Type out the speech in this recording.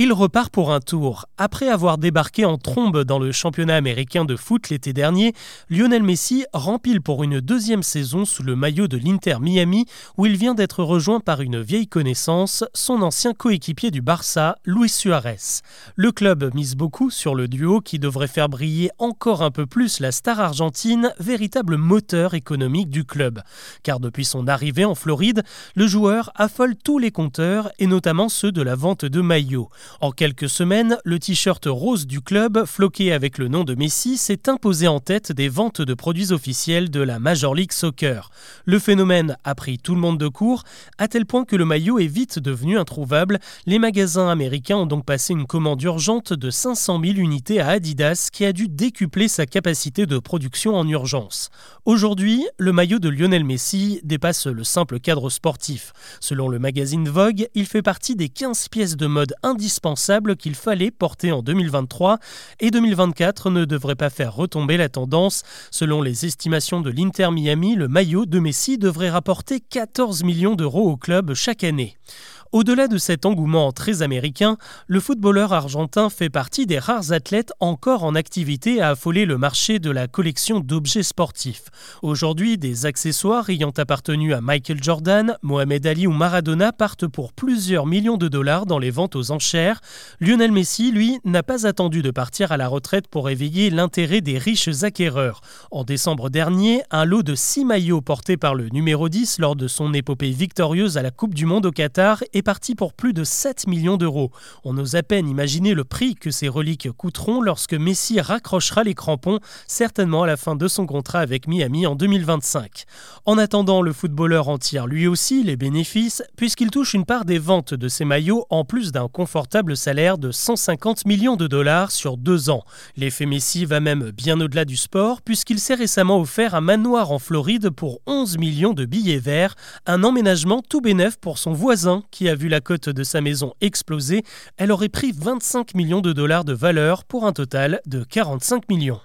Il repart pour un tour. Après avoir débarqué en trombe dans le championnat américain de foot l'été dernier, Lionel Messi rempile pour une deuxième saison sous le maillot de l'Inter Miami où il vient d'être rejoint par une vieille connaissance, son ancien coéquipier du Barça, Luis Suarez. Le club mise beaucoup sur le duo qui devrait faire briller encore un peu plus la star argentine, véritable moteur économique du club. Car depuis son arrivée en Floride, le joueur affole tous les compteurs et notamment ceux de la vente de maillots. En quelques semaines, le t-shirt rose du club, floqué avec le nom de Messi, s'est imposé en tête des ventes de produits officiels de la Major League Soccer. Le phénomène a pris tout le monde de court, à tel point que le maillot est vite devenu introuvable. Les magasins américains ont donc passé une commande urgente de 500 000 unités à Adidas, qui a dû décupler sa capacité de production en urgence. Aujourd'hui, le maillot de Lionel Messi dépasse le simple cadre sportif. Selon le magazine Vogue, il fait partie des 15 pièces de mode indispensables qu'il fallait porter en 2023 et 2024 ne devrait pas faire retomber la tendance. Selon les estimations de l'Inter Miami, le maillot de Messi devrait rapporter 14 millions d'euros au club chaque année. Au-delà de cet engouement très américain, le footballeur argentin fait partie des rares athlètes encore en activité à affoler le marché de la collection d'objets sportifs. Aujourd'hui, des accessoires ayant appartenu à Michael Jordan, Mohamed Ali ou Maradona partent pour plusieurs millions de dollars dans les ventes aux enchères. Lionel Messi, lui, n'a pas attendu de partir à la retraite pour éveiller l'intérêt des riches acquéreurs. En décembre dernier, un lot de six maillots portés par le numéro 10 lors de son épopée victorieuse à la Coupe du Monde au Qatar parti pour plus de 7 millions d'euros. On ose à peine imaginer le prix que ces reliques coûteront lorsque Messi raccrochera les crampons, certainement à la fin de son contrat avec Miami en 2025. En attendant, le footballeur en tire lui aussi les bénéfices, puisqu'il touche une part des ventes de ses maillots en plus d'un confortable salaire de 150 millions de dollars sur deux ans. L'effet Messi va même bien au-delà du sport, puisqu'il s'est récemment offert un manoir en Floride pour 11 millions de billets verts, un emménagement tout bénef pour son voisin qui vu la cote de sa maison exploser, elle aurait pris 25 millions de dollars de valeur pour un total de 45 millions.